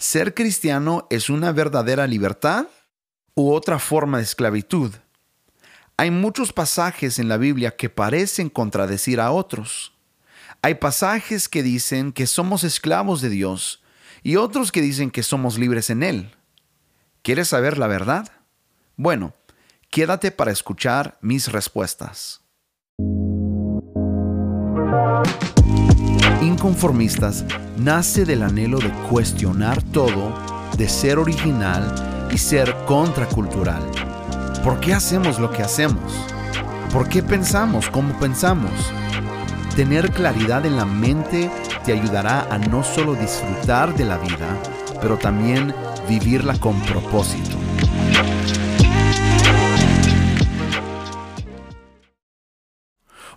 ¿ser cristiano es una verdadera libertad u otra forma de esclavitud? Hay muchos pasajes en la Biblia que parecen contradecir a otros. Hay pasajes que dicen que somos esclavos de Dios y otros que dicen que somos libres en Él. ¿Quieres saber la verdad? Bueno, quédate para escuchar mis respuestas. Inconformistas nace del anhelo de cuestionar todo, de ser original y ser contracultural. ¿Por qué hacemos lo que hacemos? ¿Por qué pensamos como pensamos? Tener claridad en la mente te ayudará a no solo disfrutar de la vida, pero también vivirla con propósito.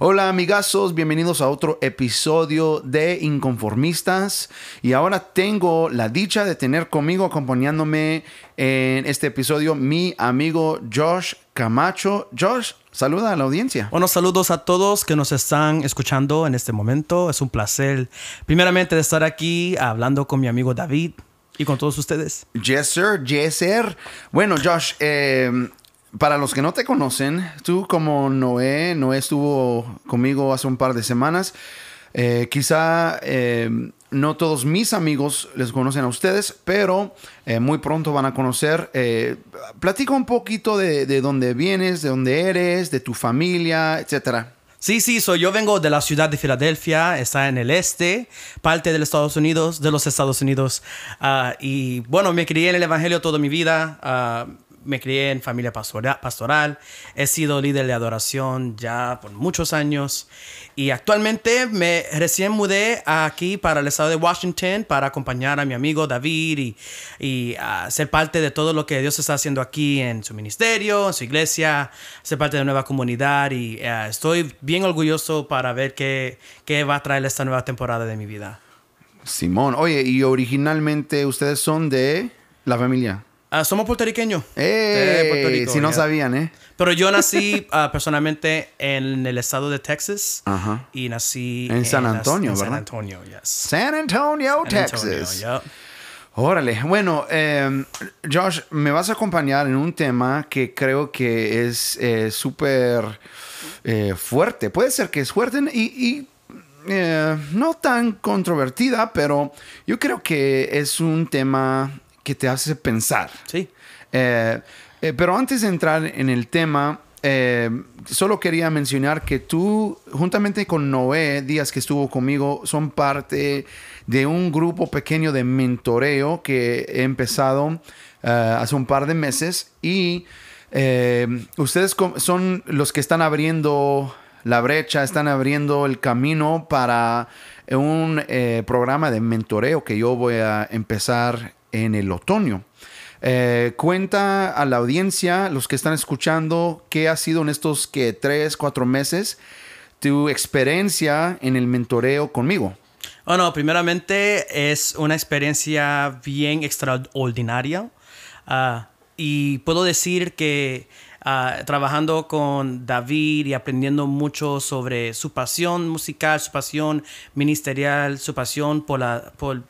Hola amigazos, bienvenidos a otro episodio de Inconformistas y ahora tengo la dicha de tener conmigo acompañándome en este episodio mi amigo Josh Camacho. Josh, saluda a la audiencia. Bueno, saludos a todos que nos están escuchando en este momento. Es un placer primeramente de estar aquí hablando con mi amigo David y con todos ustedes. Yes, sir, yes, sir. Bueno, Josh, eh, para los que no te conocen, tú como Noé, Noé estuvo conmigo hace un par de semanas. Eh, quizá eh, no todos mis amigos les conocen a ustedes, pero eh, muy pronto van a conocer. platica un poquito de, de, dónde vienes, de dónde eres, de tu familia, etcétera. Sí, sí, soy yo vengo de la ciudad de Filadelfia, está en el este, parte de los Estados Unidos, de los Estados Unidos. Ah, y bueno, me crié en el Evangelio toda mi vida. Ah, me crié en familia pastoral, he sido líder de adoración ya por muchos años y actualmente me recién mudé aquí para el estado de Washington para acompañar a mi amigo David y, y ser parte de todo lo que Dios está haciendo aquí en su ministerio, en su iglesia, ser parte de la nueva comunidad y eh, estoy bien orgulloso para ver qué, qué va a traer esta nueva temporada de mi vida. Simón, oye, y originalmente ustedes son de la familia. Ah, somos puertorriqueños. Eh, si no sabían, ¿eh? Pero yo nací uh, personalmente en el estado de Texas. Ajá. Y nací en, San Antonio, en ¿verdad? San Antonio, yes. San Antonio, Texas. Órale. Bueno, eh, Josh, me vas a acompañar en un tema que creo que es eh, súper eh, fuerte. Puede ser que es fuerte y, y eh, no tan controvertida, pero yo creo que es un tema que te hace pensar. Sí. Eh, eh, pero antes de entrar en el tema, eh, solo quería mencionar que tú, juntamente con Noé Díaz, que estuvo conmigo, son parte de un grupo pequeño de mentoreo que he empezado hace un par de meses y ustedes son los que están abriendo la brecha, están abriendo el camino para un programa de mentoreo que yo voy a empezar en el otoño. Eh, cuenta a la audiencia, los que están escuchando, qué ha sido en estos que tres, cuatro meses tu experiencia en el mentoreo conmigo. Bueno, primeramente es una experiencia bien extraordinaria ah, y puedo decir que ah, trabajando con David y aprendiendo mucho sobre su pasión musical, su pasión ministerial, su pasión por, la, por,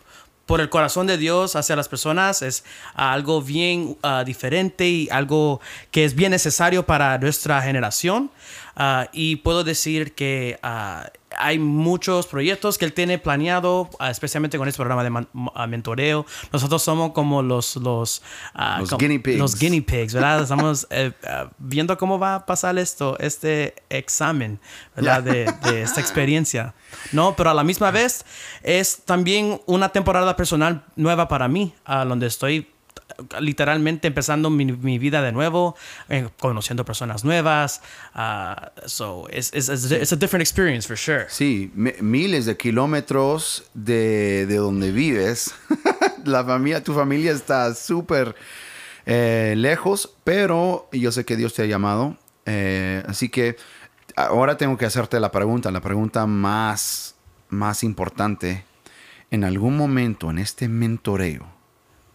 por el corazón de Dios hacia las personas es algo bien ah, diferente y algo que es bien necesario para nuestra generación. Ah, y puedo decir que ah, hay muchos proyectos que él tiene planeado, especialmente con este programa de mentoreo. Nosotros somos como los los, los, guinea, pigs. los guinea pigs, ¿verdad? Estamos eh, viendo cómo va a pasar esto, este examen, ¿verdad? De, de, esta experiencia. No, pero a la misma vez es también una temporada personal nueva para mí, a donde estoy literalmente empezando mi, vida de nuevo, eh, conociendo personas nuevas. Uh, so it's, it's, it's, a different experience for sure. Sí, miles de kilómetros de, de donde vives. La familia, tu familia está súper eh, lejos, pero yo sé que Dios te ha llamado. Eh, así que ahora tengo que hacerte la pregunta, la pregunta más, más importante. En algún momento en este mentoreo,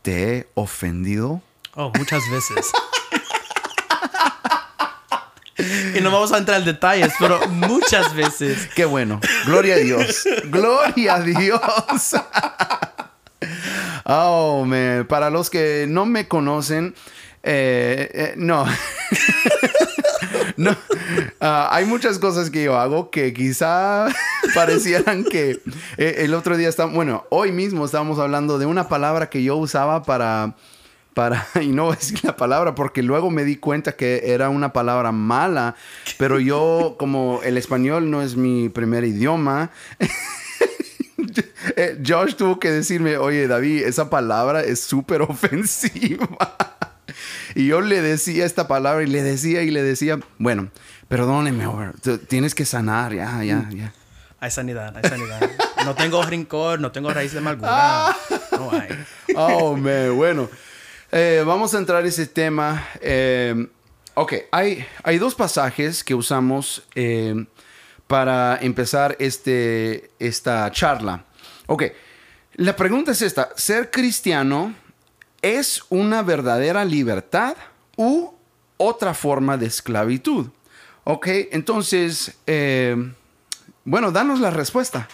¿Te he ofendido? Oh, muchas veces. y no vamos a entrar en detalles, pero muchas veces. Qué bueno. Gloria a Dios. Gloria a Dios. Oh, man. Para los que no me conocen, eh, eh, no. No. Ah, hay muchas cosas que yo hago que quizá parecieran que eh, el otro día está, bueno, hoy mismo estábamos hablando de una palabra que yo usaba para para, y no voy a decir la palabra porque luego me di cuenta que era una palabra mala, pero yo como el español no es mi primer idioma, Josh tuvo que decirme, oye David, esa palabra es súper ofensiva. Y yo le decía esta palabra y le decía y le decía, bueno, perdóneme, tienes que sanar, ya, ya, ya. Hay sanidad, hay sanidad. No tengo rincón, no tengo raíz de amargura. No hay. Oh, man, bueno. Eh, vamos a entrar a ese tema. Eh, ok, hay, hay dos pasajes que usamos eh, para empezar este, esta charla. Ok, la pregunta es esta. ¿Ser cristiano es una verdadera libertad u otra forma de esclavitud? Ok, entonces, bueno, danos la respuesta.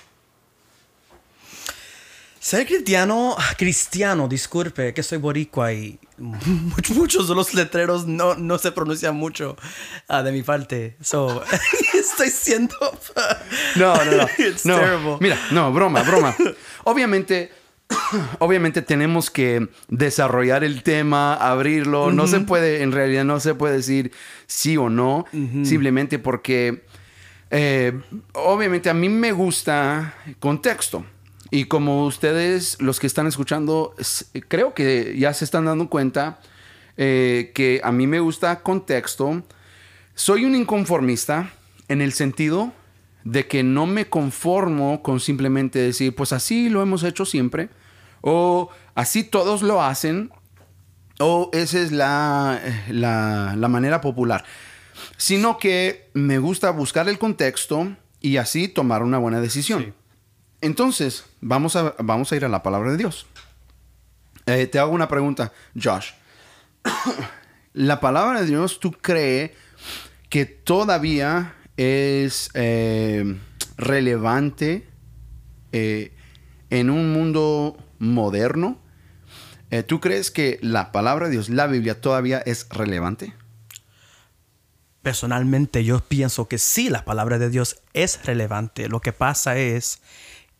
Ser cristiano, cristiano, disculpe, que soy boricua y muchos de los letreros no, no se pronuncian mucho uh, de mi parte. So, estoy siendo... no, no, no. no. Mira, no, broma, broma. Obviamente, obviamente tenemos que desarrollar el tema, abrirlo. No se puede, en realidad no se puede decir sí o no, simplemente porque... Eh, obviamente a mí me gusta contexto. Y como ustedes, los que están escuchando, creo que ya se están dando cuenta eh, que a mí me gusta contexto. Soy un inconformista en el sentido de que no me conformo con simplemente decir, pues así lo hemos hecho siempre, o así todos lo hacen, o esa es la, la, la manera popular, sino que me gusta buscar el contexto y así tomar una buena decisión. Entonces, vamos a, vamos a ir a la palabra de Dios. Eh, te hago una pregunta, Josh. ¿La palabra de Dios tú crees que todavía es eh, relevante eh, en un mundo moderno? ¿Tú crees que la palabra de Dios, la Biblia, todavía es relevante? Personalmente yo pienso que sí, la palabra de Dios es relevante. Lo que pasa es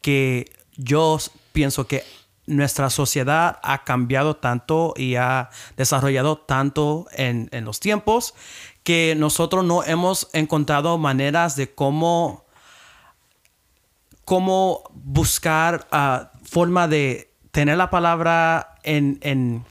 que yo pienso que nuestra sociedad ha cambiado tanto y ha desarrollado tanto en, los tiempos que nosotros no hemos encontrado maneras de cómo, cómo buscar uh, forma de tener la palabra en, en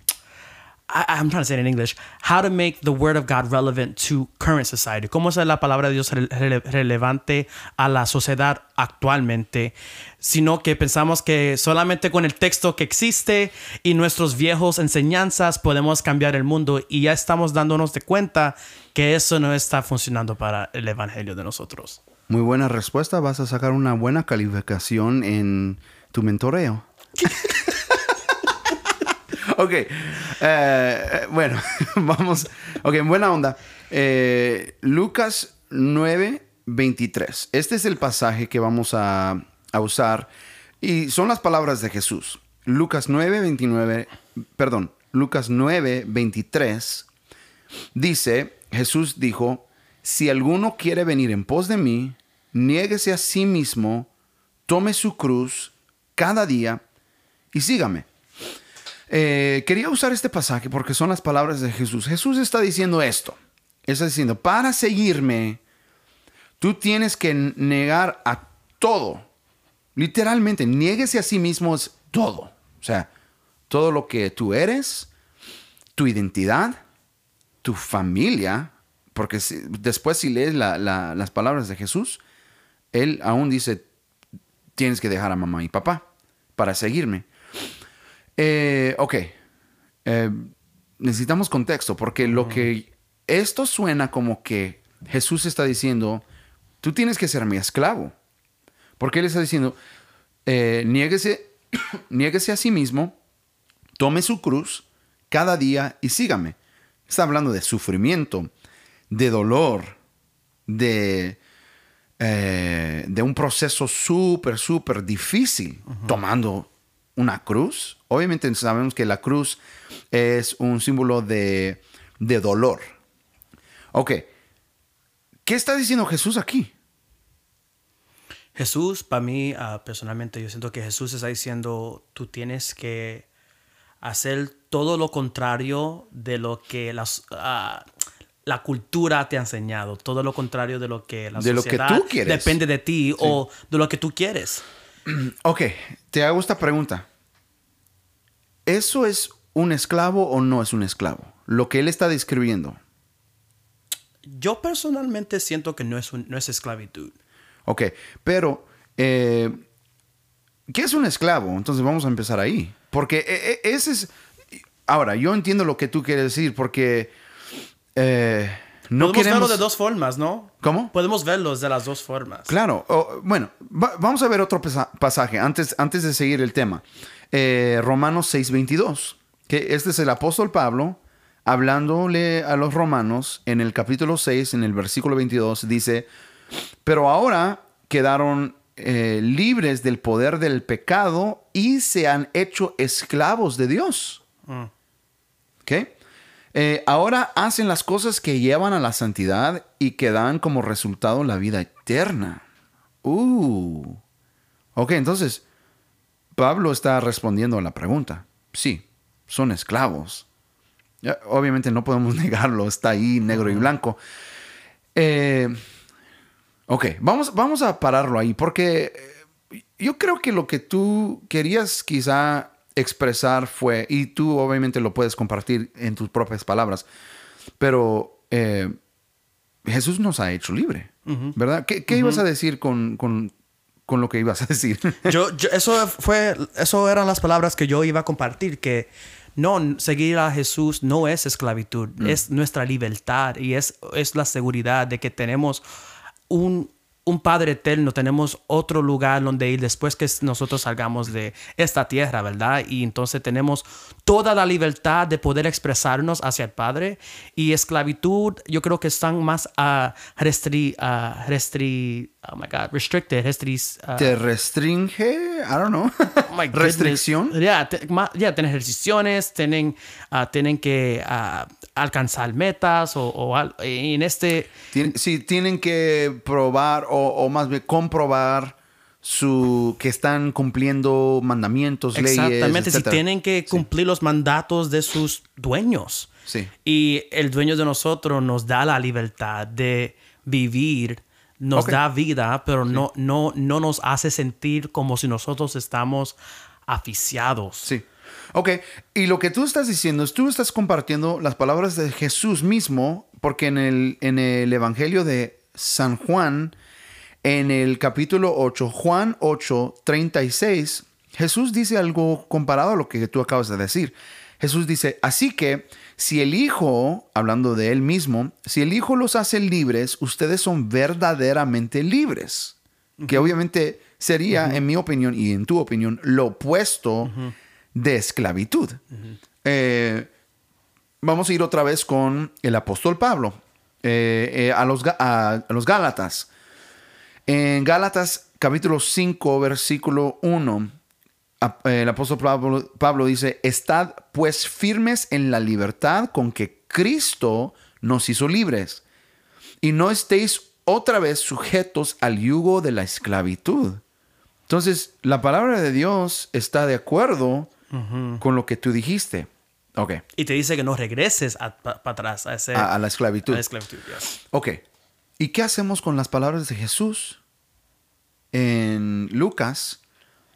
I, am trying to say it in English, how to make the word of God relevant to current society. ¿Cómo es la palabra de Dios relevante a la sociedad actualmente? Sino que pensamos que solamente con el texto que existe y nuestros viejos enseñanzas podemos cambiar el mundo y ya estamos dándonos de cuenta que eso no está funcionando para el evangelio de nosotros. Muy buena respuesta. Vas a sacar una buena calificación en tu mentoreo. ok. Eh, eh, bueno, vamos. Ok, buena onda. Eh, Lucas 9, 23. Este es el pasaje que vamos a, a, usar. Y son las palabras de Jesús. Lucas 9, 29. Perdón. Lucas 9, 23. Dice, Jesús dijo, si alguno quiere venir en pos de mí, niéguese a sí mismo, tome su cruz cada día y sígame. Eh, quería usar este pasaje porque son las palabras de Jesús. Jesús está diciendo esto. Está diciendo, para seguirme, tú tienes que negar a todo. Literalmente, nieguese a sí mismo es todo. O sea, todo lo que tú eres, tu identidad, tu familia, porque después si lees las palabras de Jesús, él aún dice, tienes que dejar a mamá y papá para seguirme. Eh, ok. Eh, necesitamos contexto porque lo que esto suena como que Jesús está diciendo, tú tienes que ser mi esclavo. Porque Él está diciendo, eh, niéguese, a sí mismo, tome su cruz cada día y sígame. Está hablando de sufrimiento, de dolor, de, de un proceso súper, súper difícil, tomando una cruz. Obviamente sabemos que la cruz es un símbolo de, de dolor. Ok, ¿qué está diciendo Jesús aquí? Jesús, para mí, ah, personalmente, yo siento que Jesús está diciendo, tú tienes que hacer todo lo contrario de lo que las, ah, la cultura te ha enseñado, todo lo contrario de lo que la De lo que tú quieres. depende de ti o de lo que tú quieres. Ok, te hago esta pregunta. ¿Eso es un esclavo o no es un esclavo? Lo que él está describiendo. Yo personalmente siento que no es, un- no es esclavitud. Ok, pero eh, ¿qué es un esclavo? Entonces vamos a empezar ahí. Porque eh, eh, ese es... Ahora, yo entiendo lo que tú quieres decir porque eh, no Podemos queremos... verlo de dos formas, ¿no? ¿Cómo? Podemos verlos de las dos formas. Claro, bueno, va- vamos a ver otro pasa- pasaje antes, antes de seguir el tema. Eh, Romanos 6:22, que este es el apóstol Pablo hablándole a los romanos en el capítulo 6, en el versículo 22, dice, pero ahora quedaron eh, libres del poder del pecado y se han hecho esclavos de Dios. Mm. ¿Ok? Eh, ahora hacen las cosas que llevan a la santidad y que dan como resultado la vida eterna. Uh. Ok, entonces, Pablo está respondiendo a la pregunta. Sí, son esclavos. Obviamente no podemos negarlo, está ahí negro y blanco. Eh, ok, vamos, vamos a pararlo ahí porque eh, yo creo que lo que tú querías quizá expresar fue, y tú obviamente lo puedes compartir en tus propias palabras, pero eh, Jesús nos ha hecho libre, ¿verdad? ¿Qué, qué ibas a decir con, con- con lo que ibas a decir? Yo, yo- eso fue, eso eran las palabras que yo iba a compartir, que no, seguir a Jesús no es esclavitud, es nuestra libertad y es, es la seguridad de que tenemos un, un Padre eterno, tenemos otro lugar donde ir después que nosotros salgamos de esta tierra, ¿verdad? Y entonces tenemos toda la libertad de poder expresarnos hacia el Padre y esclavitud, yo creo que están más a restri, ah, restri, oh my God, restricted, restris, ah, ¿Te restringe? I don't know. Oh. ¿Restricción? Ya, ma- ya tienen restricciones, tienen, ah, tienen que ah, alcanzar metas o, o al- en este... Tien- sí, tienen que probar o, o más bien comprobar su que están cumpliendo mandamientos, leyes. Exactamente, si tienen que cumplir los mandatos de sus dueños. Sí. Y el dueño de nosotros nos da la libertad de vivir, nos da vida, pero no, no, no nos hace sentir como si nosotros estamos aficiados. Sí. Ok, y lo que tú estás diciendo es, tú estás compartiendo las palabras de Jesús mismo, porque en el, en el Evangelio de San Juan, en el capítulo 8, Juan 8, 36, Jesús dice algo comparado a lo que tú acabas de decir. Jesús dice, así que si el Hijo, hablando de él mismo, si el Hijo los hace libres, ustedes son verdaderamente libres. Que obviamente sería, en mi opinión y en tu opinión, lo opuesto de esclavitud. Eh, vamos a ir otra vez con el apóstol Pablo, eh, eh, a, los, a- los Gálatas. En Gálatas capítulo 5, versículo 1, a- el apóstol Pablo, Pablo dice, estad pues firmes en la libertad con que Cristo nos hizo libres, y no estéis otra vez sujetos al yugo de la esclavitud. Entonces, la palabra de Dios está de acuerdo con lo que tú dijiste. Ok, Y te dice que no regreses para atrás a, ese, a, a la esclavitud. a la esclavitud. yes. Ok. ¿Y qué hacemos con las palabras de Jesús en Lucas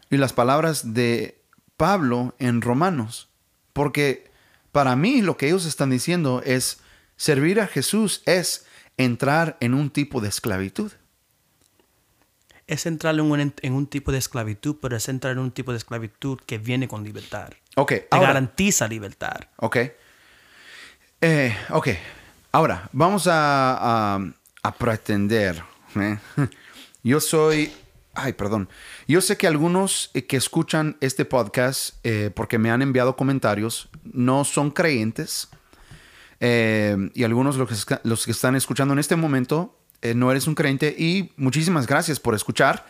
y las palabras de Pablo en Romanos? Porque para mí lo que ellos están diciendo es servir a Jesús es entrar en un tipo de esclavitud. Es entrar en un, en un tipo de esclavitud, pero es entrar en un tipo de esclavitud que viene con libertad. Ok, Te ahora, garantiza libertad. ok. Eh, ok, ahora vamos a, a- a pretender. ¿eh? Yo soy, ay, perdón. Yo sé que algunos eh, que escuchan este podcast, eh, porque me han enviado comentarios, no son creyentes. Y algunos los que, esca- los que están escuchando en este momento, eh, no eres un creyente. Y muchísimas gracias por escuchar.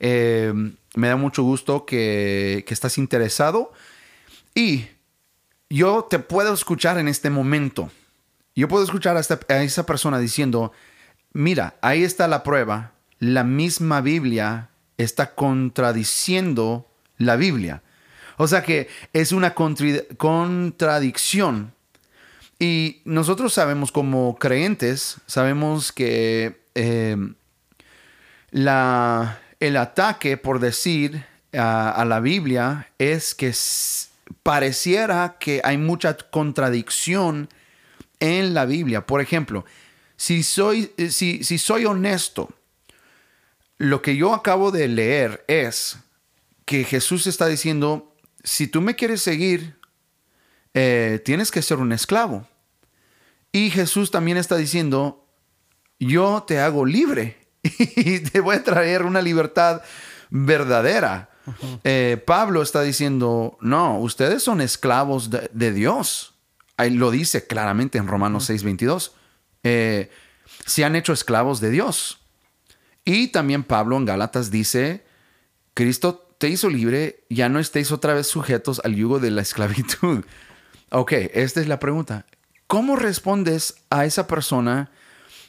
Eh, Me da mucho gusto que, que estás interesado y yo te puedo escuchar en este momento. Yo puedo escuchar a, esa persona diciendo, mira, ahí está la prueba. La misma Biblia está contradiciendo la Biblia. O sea que es una contradicción. Y nosotros sabemos como creyentes, sabemos que eh, la, el ataque, por decir, a, a la Biblia es que pareciera que hay mucha contradicción en la Biblia. Por ejemplo, si soy, eh, si, si soy honesto, lo que yo acabo de leer es que Jesús está diciendo, si tú me quieres seguir, eh, tienes que ser un esclavo. Y Jesús también está diciendo, yo te hago libre y te voy a traer una libertad verdadera. Eh, Pablo está diciendo, no, ustedes son esclavos de, de Dios. Ahí lo dice claramente en Romanos 6:22. Eh, se han hecho esclavos de Dios. Y también Pablo en Gálatas dice, Cristo te hizo libre, ya no estéis otra vez sujetos al yugo de la esclavitud. Ok, esta es la pregunta. ¿Cómo respondes a esa persona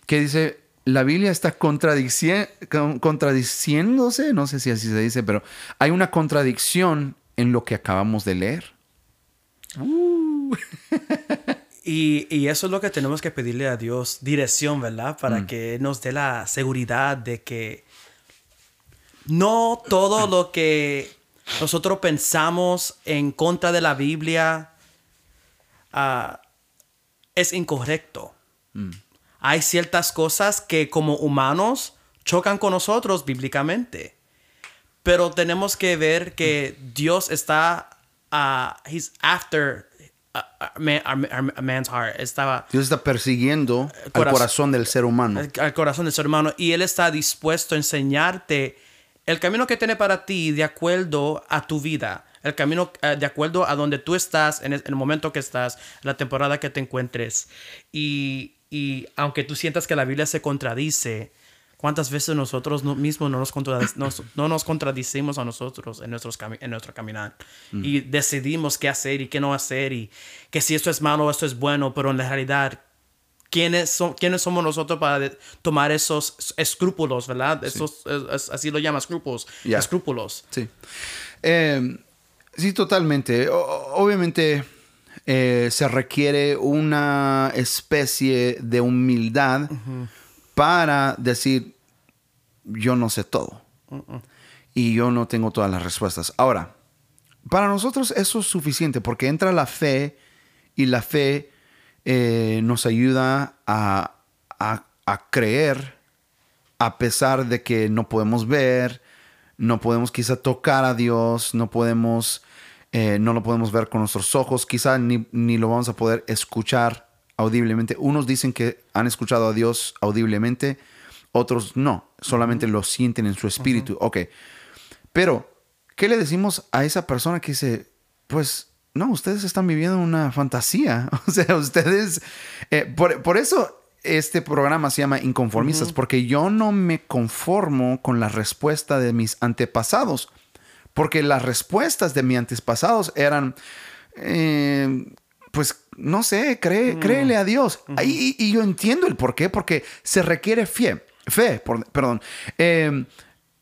que dice, la Biblia está contradici- con- contradiciéndose? No sé si así se dice, pero hay una contradicción en lo que acabamos de leer. Y, y eso es lo que tenemos que pedirle a Dios, dirección, ¿verdad? Para que nos dé la seguridad de que no todo lo que nosotros pensamos en contra de la Biblia ah, es incorrecto. Hay ciertas cosas que como humanos chocan con nosotros bíblicamente. Pero tenemos que ver que Dios está, ah, he's after a, a man- a- a man's heart. Estaba Dios está persiguiendo al corazón- corazón del ser humano. al, al corazón del ser humano y Él está dispuesto a enseñarte el camino que tiene para ti de acuerdo a tu vida. El camino eh, de acuerdo a donde tú estás, en el, en el momento que estás, la temporada que te encuentres. Y, y aunque tú sientas que la Biblia se contradice, ¿cuántas veces nosotros no- mismos no nos, contradic- nos- no nos contradicimos a nosotros en, nuestros en nuestro caminar? Y decidimos qué hacer y qué no hacer y que si esto es malo o esto es bueno, pero en la realidad ¿Quiénes, son, ¿Quiénes somos nosotros para tomar esos escrúpulos, verdad? Esos, es- es- así lo llama escrúpulos. Ya. Escrúpulos. Sí. Eh, sí, totalmente. O- obviamente eh, se requiere una especie de humildad para decir, yo no sé todo. Y yo no tengo todas las respuestas. Ahora, para nosotros eso es suficiente porque entra la fe y la fe eh, nos ayuda a, a- a creer a pesar de que no podemos ver, no podemos quizá tocar a Dios, no podemos, eh, no lo podemos ver con nuestros ojos, quizá ni, ni lo vamos a poder escuchar audiblemente. Unos dicen que han escuchado a Dios audiblemente, otros no, solamente lo sienten en su espíritu. Ok, pero, ¿qué le decimos a esa persona que dice, pues, no, ustedes están viviendo una fantasía? O sea, ustedes, eh, por, por eso este programa se llama Inconformistas, porque yo no me conformo con la respuesta de mis antepasados, porque las respuestas de mis antepasados eran, eh, pues, no sé, cree, créele a Dios. y, y yo entiendo el por qué, porque se requiere fe, fe, por- perdón. Eh,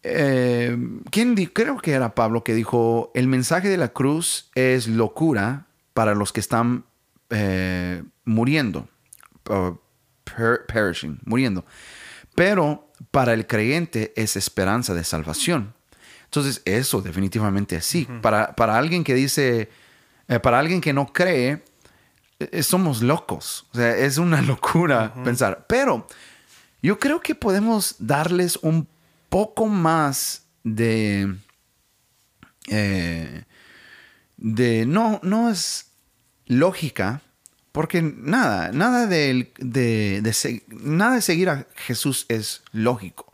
eh, ¿quién di- creo que era Pablo que dijo, el mensaje de la cruz es locura para los que están eh, muriendo, uh, per- perishing, muriendo, pero para el creyente es esperanza de salvación. Entonces, eso definitivamente sí. para, para alguien que dice, eh, para alguien que no cree, eh, somos locos. O sea, es una locura pensar. Pero yo creo que podemos darles un poco más de. eh, de. No, no es lógica. Porque nada, nada de, de, de nada de seguir a Jesús es lógico.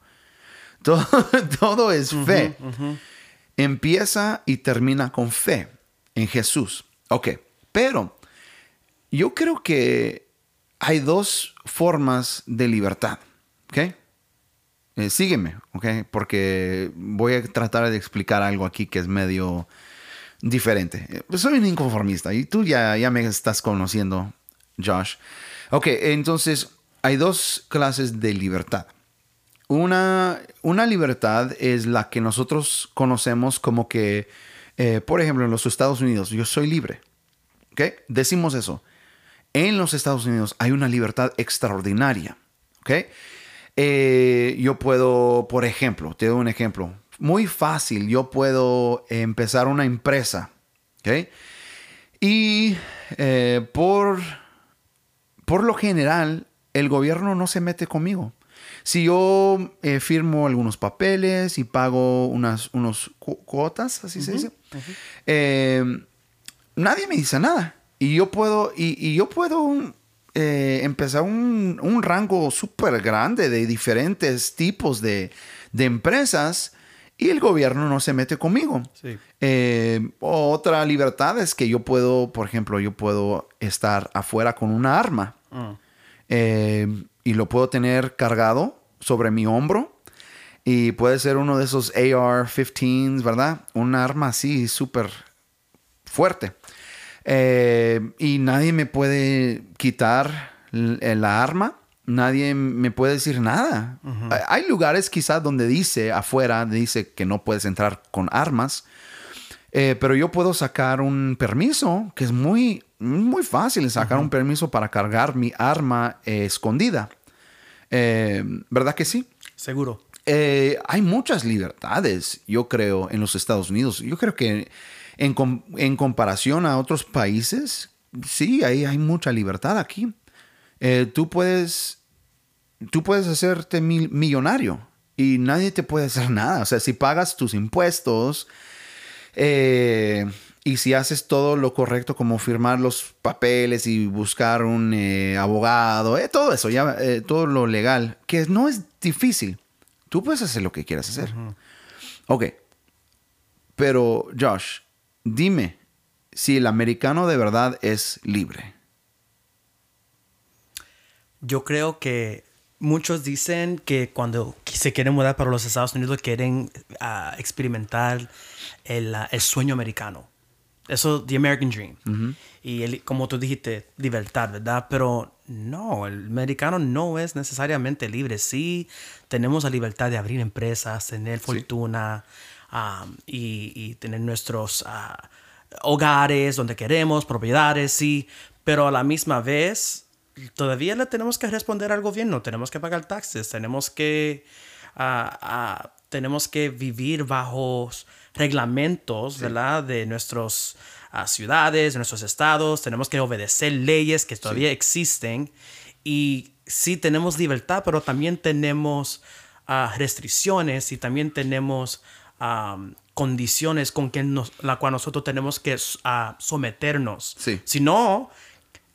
Todo, todo es fe. Empieza y termina con fe en Jesús. Ok, pero yo creo que hay dos formas de libertad. ¿Ok? eh, sígueme, ¿ok? Porque voy a tratar de explicar algo aquí que es medio diferente. Eh, soy un inconformista y tú ya, ya me estás conociendo, Josh. Ok, entonces hay dos clases de libertad. Una, una libertad es la que nosotros conocemos como que, eh, por ejemplo, en los Estados Unidos, yo soy libre. ¿Ok? Decimos eso. En los Estados Unidos hay una libertad extraordinaria. ¿Ok? Eh, yo puedo, por ejemplo, te doy un ejemplo. Muy fácil, yo puedo empezar una empresa. ¿Ok? Y eh, por, por lo general, el gobierno no se mete conmigo. Si yo eh, firmo algunos papeles y pago unas unos cuotas, así se dice, em, nadie me dice nada. Y yo puedo, y, yo puedo eh, empezar un, un rango súper grande de diferentes tipos de, de, empresas y el gobierno no se mete conmigo. Eh, otra libertad es que yo puedo, por ejemplo, yo puedo estar afuera con una arma. Ah. Eh, y lo puedo tener cargado sobre mi hombro. Y puede ser uno de esos AR-15s, ¿verdad? Un arma así súper fuerte. Eh, y nadie me puede quitar la arma. Nadie me puede decir nada. Hay lugares quizás donde dice afuera, dice que no puedes entrar con armas. Eh, pero yo puedo sacar un permiso que es muy, muy fácil sacar un permiso para cargar mi arma eh, escondida. Eh, ¿Verdad que sí? Seguro. hay muchas libertades, yo creo, en los Estados Unidos. Yo creo que en, comparación a otros países, sí, hay, hay mucha libertad aquí. tú puedes, tú puedes hacerte millonario y nadie te puede hacer nada. O sea, si pagas tus impuestos, eh, y si haces todo lo correcto, como firmar los papeles y buscar un eh, abogado, eh, todo eso, ya, todo lo legal, que no es difícil. Tú puedes hacer lo que quieras hacer. Ok. Pero, Josh, dime si el americano de verdad es libre. Yo creo que muchos dicen que cuando se quieren mudar para los Estados Unidos quieren ah, experimentar el, el, sueño americano. Eso, the American Dream. Y el, como tú dijiste, libertad, ¿verdad? Pero no, el americano no es necesariamente libre. Sí, tenemos la libertad de abrir empresas, tener fortuna um, y, y, tener nuestros uh, hogares donde queremos, propiedades, sí. Pero a la misma vez, todavía le tenemos que responder al gobierno, tenemos que pagar taxes, tenemos que, uh, uh, tenemos que vivir bajo reglamentos, ¿verdad? De nuestras ah, ciudades, de nuestros estados. Tenemos que obedecer leyes que todavía existen. Y sí tenemos libertad, pero también tenemos ah, restricciones y también tenemos condiciones con que nos, la cual nosotros tenemos que someternos. Si no,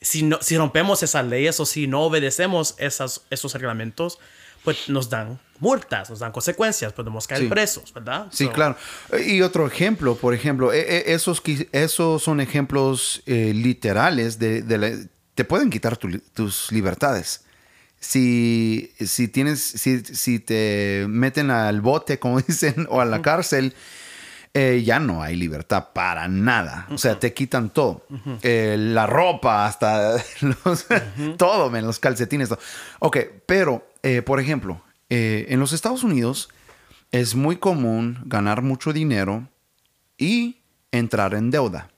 si no, si rompemos esas leyes o si no obedecemos esas, esos reglamentos, pues nos dan multas, nos dan consecuencias, podemos caer presos, ¿verdad? Sí, claro. Y otro ejemplo, por ejemplo, e, e, esos, esos son ejemplos eh, literales de, te pueden quitar tus libertades. Si, si tienes, si, si, te meten al bote, como dicen, o a la cárcel, eh, ya no hay libertad para nada. O sea, te quitan todo. Eh, la ropa, hasta los, todo, los calcetines. Todo. Ok, pero, por ejemplo, eh, en los Estados Unidos es muy común ganar mucho dinero y entrar en deuda.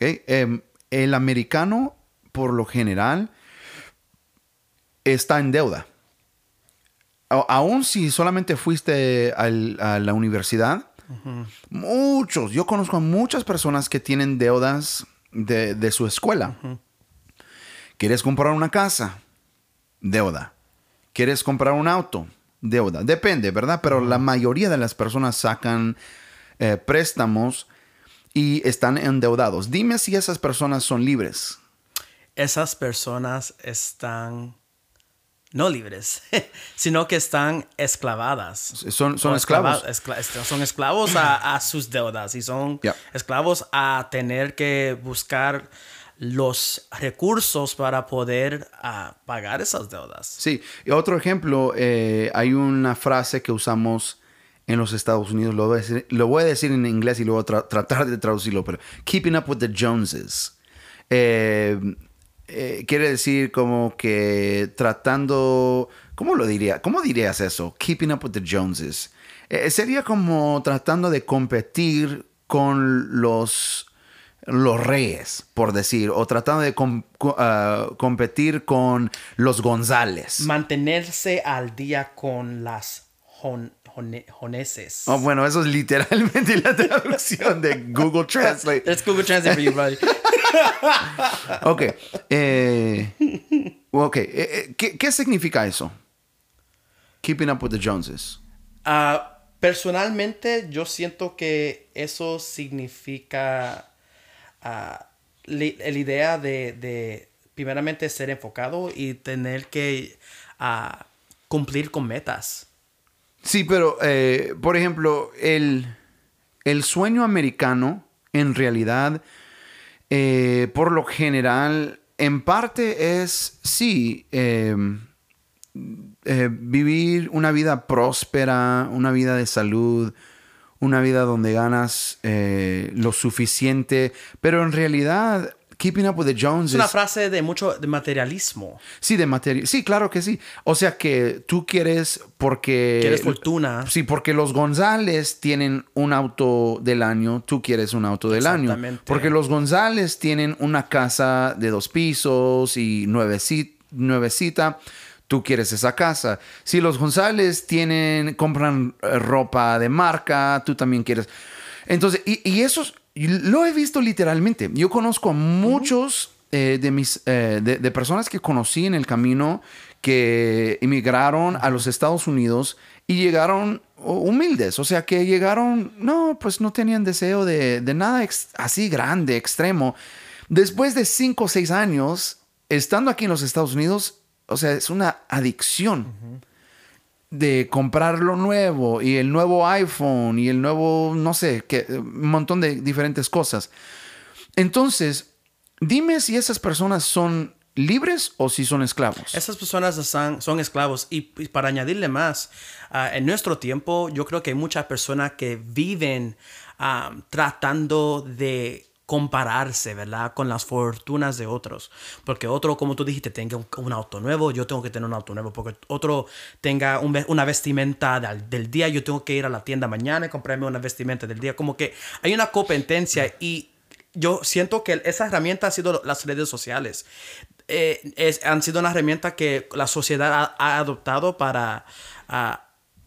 Em, el americano, por lo general, está en deuda. aún si solamente fuiste a la universidad, muchos, yo conozco a muchas personas que tienen deudas de, su escuela. ¿Quieres comprar una casa? Deuda. ¿Quieres comprar un auto? Deuda. Depende, ¿verdad? Pero la mayoría de las personas sacan eh, préstamos y están endeudados. Dime si esas personas son libres. Esas personas están no libres, sino que están esclavadas. Son, son esclavos. son esclavos a, sus deudas y son esclavos a tener que buscar los recursos para poder ah, pagar esas deudas. Sí, y otro ejemplo, eh, hay una frase que usamos en los Estados Unidos, lo voy a decir, lo voy a decir en inglés y luego tratar de traducirlo, pero keeping up with the Joneses. Eh, eh, quiere decir como que tratando, ¿cómo lo diría? ¿Cómo dirías eso? Keeping up with the Joneses. sería como tratando de competir con los los reyes, por decir, o tratando de ah, competir con los González. Mantenerse al día con las joneses. Oh, bueno, eso es literalmente la traducción de Google Translate. That's Google Translate for you, buddy. ok. Eh, ok. Eh, eh, ¿qué, ¿qué, significa eso? Keeping up with the Joneses. Ah, personalmente, yo siento que eso significa la idea de, primeramente ser enfocado y tener que cumplir con metas. Sí, pero eh, por ejemplo, el, sueño americano en realidad, eh, por lo general, en parte es, sí, em, eh, vivir una vida próspera, una vida de salud, una vida donde ganas eh, lo suficiente, pero en realidad Keeping Up with the Joneses. Es una frase de mucho de materialismo. Sí, de material. Sí, claro que sí. O sea que tú quieres porque. Quieres fortuna. Sí, porque los González tienen un auto del año, tú quieres un auto del año. Porque los González tienen una casa de dos pisos y nuevecita. nuevecita tú quieres esa casa. Si los González tienen, compran eh, ropa de marca, tú también quieres. Entonces, y, eso lo he visto literalmente. Yo conozco a muchos eh, de mis eh, de, personas que conocí en el camino que emigraron a los Estados Unidos y llegaron humildes, o sea que llegaron, no, pues no tenían deseo de, de nada así grande, extremo. Después de cinco o seis años, estando aquí en los Estados Unidos, o sea, es una adicción de comprar lo nuevo y el nuevo iPhone y el nuevo, no sé, que, un montón de diferentes cosas. Entonces, dime si esas personas son libres o si son esclavos. Esas personas son, son esclavos y, para añadirle más, ah, en nuestro tiempo yo creo que hay muchas personas que viven ah, tratando de compararse, ¿verdad? Con las fortunas de otros. Porque otro, como tú dijiste, tenga un, auto nuevo, yo tengo que tener un auto nuevo. Porque otro tenga una vestimenta del, día, yo tengo que ir a la tienda mañana y comprarme una vestimenta del día. Como que hay una competencia y yo siento que esa herramienta ha sido las redes sociales. Eh, han sido una herramienta que la sociedad ha, adoptado para... Ah,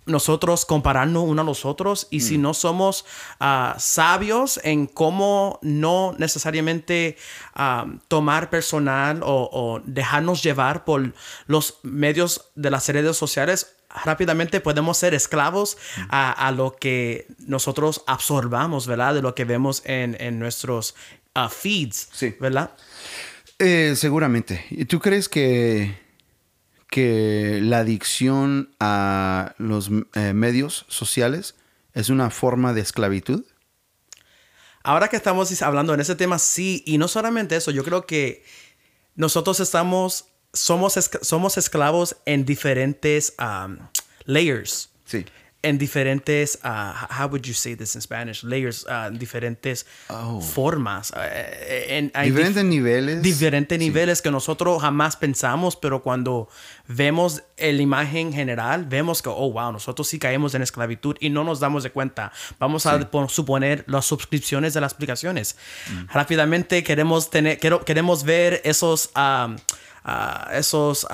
nosotros compararnos uno a los otros y si mm. no somos ah, sabios en cómo no necesariamente ah, tomar personal o, dejarnos llevar por los medios de las redes sociales, rápidamente podemos ser esclavos mm. a, lo que nosotros absorbamos, ¿verdad? De lo que vemos en, nuestros ah, feeds, sí. ¿verdad? Eh, seguramente. ¿Y tú crees que que la adicción a los eh, medios sociales es una forma de esclavitud? Ahora que estamos hablando en ese tema, sí, y no solamente eso, yo creo que nosotros estamos, somos, somos esclavos en diferentes um, layers. Sí en diferentes, uh, how would you say this in Spanish? Layers, uh, diferentes oh. formas. Uh, en, diferentes niveles. Diferentes niveles que nosotros jamás pensamos, pero cuando vemos la imagen general, vemos que, oh, wow, nosotros sí caemos en esclavitud y no nos damos de cuenta. Vamos a suponer las suscripciones de las aplicaciones. Mm. Rápidamente queremos, tener, queremos ver esos, um, esos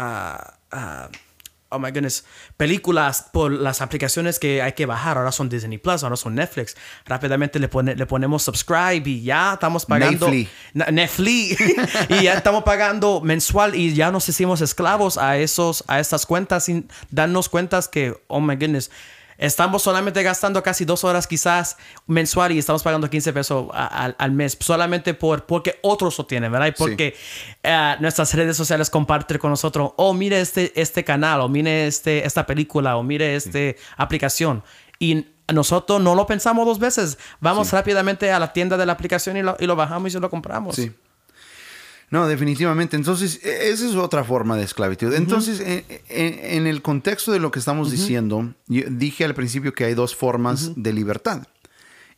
oh my goodness, películas por las aplicaciones que hay que bajar. Ahora son Disney Plus, ahora son Netflix. Rápidamente le, pone, le ponemos subscribe y ya estamos pagando. Netflix. y ya estamos pagando mensual y ya nos hicimos esclavos a, esos, a estas cuentas sin darnos cuenta que, oh my goodness, estamos solamente gastando casi dos horas quizás mensual y estamos pagando 15 pesos al mes solamente por porque otros lo tienen, ¿verdad? Y porque eh, nuestras redes sociales comparten con nosotros, oh, mire este, este canal, o mire este, esta película, o mire esta aplicación. Y nosotros no lo pensamos dos veces. Vamos rápidamente a la tienda de la aplicación y lo, y lo bajamos y lo compramos. Sí. No, definitivamente. Entonces, e, esa es otra forma de esclavitud. Entonces, e, e, en, el contexto de lo que estamos diciendo, yo dije al principio que hay dos formas de libertad.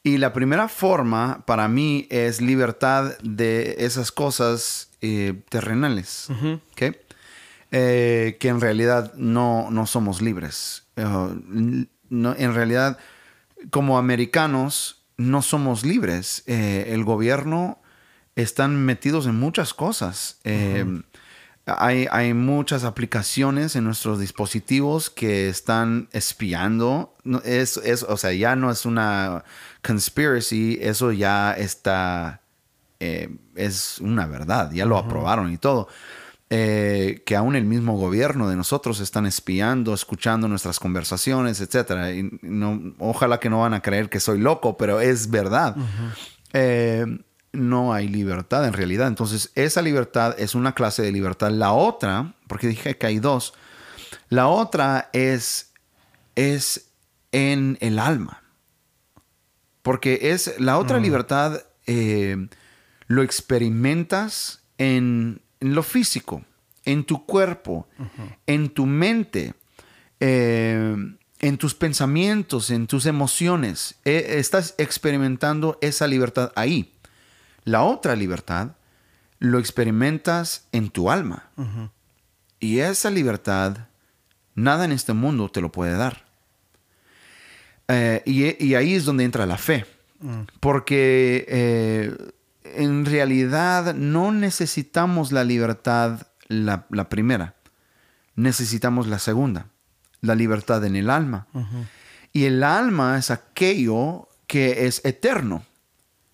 Y la primera forma para mí es libertad de esas cosas eh, terrenales, eh, que en realidad no, no somos libres. Uh, no, en realidad, como americanos, no somos libres. Eh, el gobierno están metidos en muchas cosas. Eh, hay, muchas aplicaciones en nuestros dispositivos que están espiando. Es, es, o sea, ya no es una conspiracy, eso ya está, eh, es una verdad, ya lo aprobaron y todo. Eh, que aún el mismo gobierno de nosotros están espiando, escuchando nuestras conversaciones, etc. Y no, ojalá que no van a creer que soy loco, pero es verdad no hay libertad en realidad. Entonces, esa libertad es una clase de libertad. La otra, porque dije que hay dos, la otra es, es en el alma. Porque es la otra mm. libertad, eh, lo experimentas en, lo físico, en tu cuerpo, en tu mente, eh, en tus pensamientos, en tus emociones. Eh, estás experimentando esa libertad ahí. La otra libertad lo experimentas en tu alma. Y esa libertad, nada en este mundo te lo puede dar. Eh, y, ahí es donde entra la fe. Mm. Porque eh, en realidad no necesitamos la libertad la, primera. Necesitamos la segunda. La libertad en el alma. Y el alma es aquello que es eterno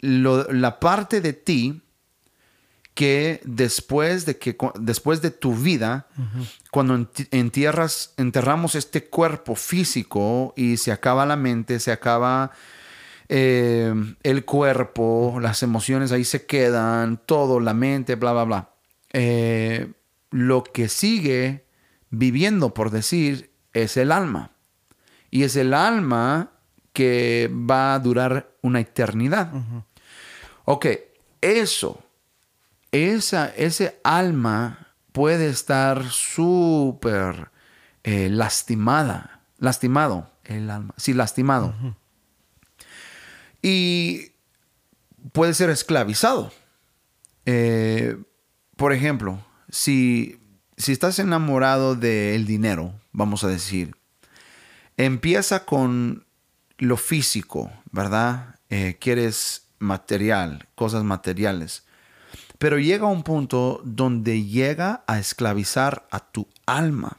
la parte de ti que después de que después de tu vida, cuando entierras, enterramos este cuerpo físico y se acaba la mente, se acaba eh, el cuerpo, las emociones ahí se quedan, todo, la mente, bla, bla, bla. Eh, lo que sigue viviendo, por decir, es el alma. Y es el alma que va a durar una eternidad. Ok, eso, esa, ese alma puede estar súper eh, lastimada, lastimado, el alma, sí, lastimado. Y puede ser esclavizado. Eh, por ejemplo, si, si estás enamorado del dinero, vamos a decir, empieza con lo físico, ¿verdad? Eh, quieres material, cosas materiales. Pero llega un punto donde llega a esclavizar a tu alma.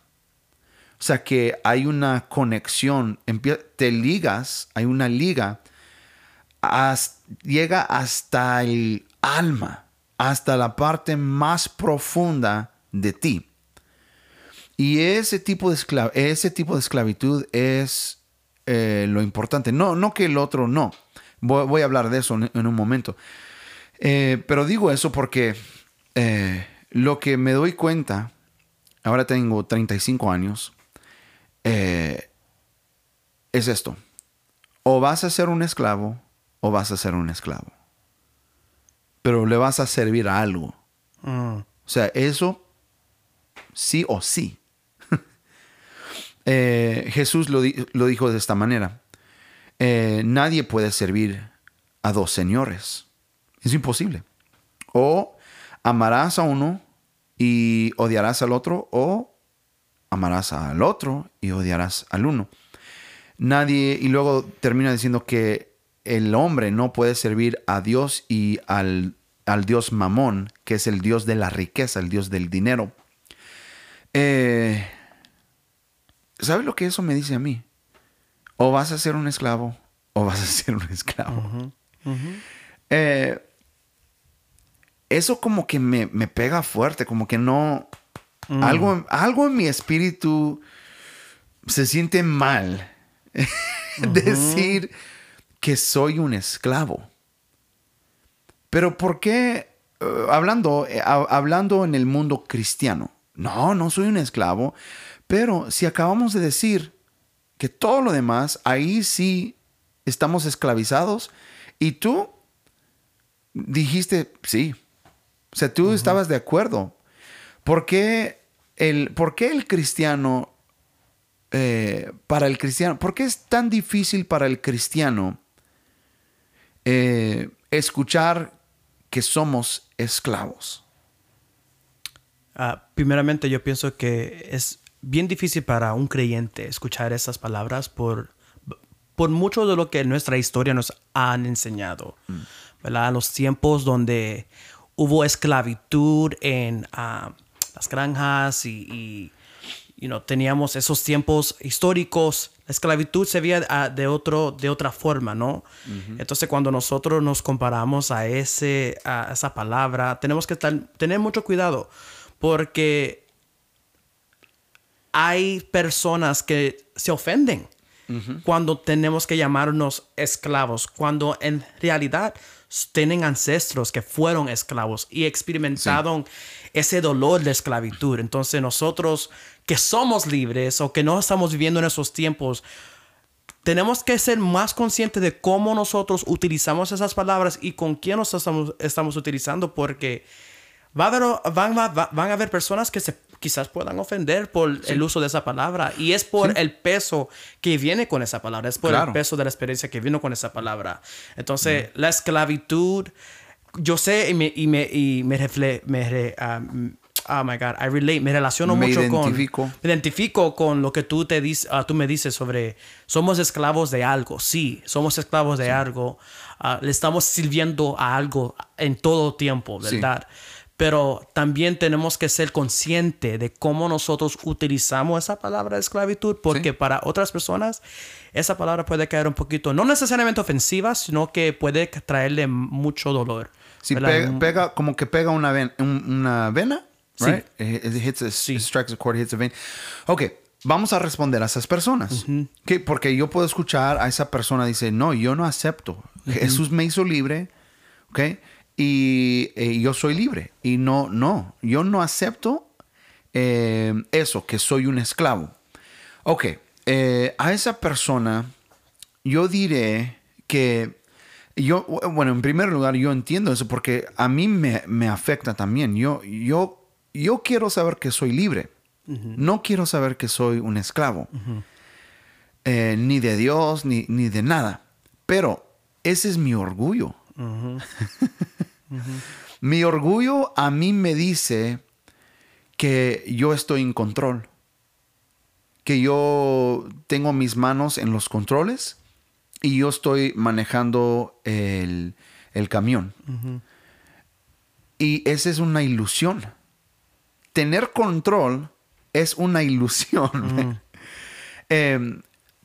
O sea que hay una conexión, te ligas, hay una liga, llega hasta el alma, hasta la parte más profunda de ti. Y ese tipo de, ese tipo de esclavitud es eh, lo importante. No, no que el otro no, Voy, a hablar de eso en, un momento. Eh, pero digo eso porque eh, lo que me doy cuenta, ahora tengo 35 años, eh, es esto. O vas a ser un esclavo o vas a ser un esclavo. Pero le vas a servir a algo. Mm. O sea, eso sí o sí. Jesús lo, lo dijo de esta manera. Eh, nadie puede servir a dos señores. Es imposible. O amarás a uno y odiarás al otro, o amarás al otro y odiarás al uno. Nadie, y luego termina diciendo que el hombre no puede servir a Dios y al, al Dios mamón, que es el Dios de la riqueza, el Dios del dinero. Eh, ¿Sabes lo que eso me dice a mí? O vas a ser un esclavo o vas a ser un esclavo. Eh, eso como que me, pega fuerte, como que no... Mm. Algo, algo en mi espíritu se siente mal decir que soy un esclavo. Pero ¿por qué, eh, hablando, eh, hablando en el mundo cristiano, no, no soy un esclavo, pero si acabamos de decir que todo lo demás, ahí sí estamos esclavizados, y tú dijiste, sí, o sea, tú estabas de acuerdo. ¿Por qué el, por qué el cristiano, eh, para el cristiano, por qué es tan difícil para el cristiano eh, escuchar que somos esclavos? Ah, primeramente, yo pienso que es bien difícil para un creyente escuchar esas palabras por, por mucho de lo que nuestra historia nos han enseñado. Mm. ¿verdad? Los tiempos donde hubo esclavitud en ah, las granjas y, y teníamos esos tiempos históricos. La esclavitud se veía ah, de, otro, de otra forma, ¿no? Entonces, cuando nosotros nos comparamos a, ese, a esa palabra, tenemos que tener mucho cuidado porque hay personas que se ofenden cuando tenemos que llamarnos esclavos, cuando en realidad tienen ancestros que fueron esclavos y experimentaron ese dolor de esclavitud. Entonces nosotros que somos libres o que no estamos viviendo en esos tiempos, tenemos que ser más conscientes de cómo nosotros utilizamos esas palabras y con quién nos estamos, estamos utilizando porque va a haber, van, van a haber personas que se quizás puedan ofender por el uso de esa palabra. Y es por el peso que viene con esa palabra, es por el peso de la experiencia que vino con esa palabra. Entonces, la esclavitud, yo sé y me, y me, y me, me um, oh my God, I relate, me relaciono mucho identifico. con. Me identifico con lo que tú, te dices, uh, tú me dices sobre. Somos esclavos de algo. Sí, somos esclavos de algo. Uh, le estamos sirviendo a algo en todo tiempo, ¿verdad? Pero también tenemos que ser conscientes de cómo nosotros utilizamos esa palabra de esclavitud, porque para otras personas esa palabra puede caer un poquito, no necesariamente ofensiva, sino que puede traerle mucho dolor. Sí, pega, como que pega una, una vena, right? It, hits a, strikes a chord, hits a vein. Ok, vamos a responder a esas personas. Porque yo puedo escuchar a esa persona dice, no, yo no acepto. Jesús me hizo libre, ¿ok? Y eh, yo soy libre. Y no, no, yo no acepto eh, eso, que soy un esclavo. Ok, eh, a esa persona yo diré que yo, bueno, en primer lugar, yo entiendo eso porque a mí me, afecta también. Yo, yo, yo quiero saber que soy libre. No quiero saber que soy un esclavo. ni de Dios, ni, ni de nada. Pero ese es mi orgullo. Mi orgullo a mí me dice que yo estoy en control, que yo tengo mis manos en los controles y yo estoy manejando el, camión. Y esa es una ilusión. Tener control es una ilusión. Em,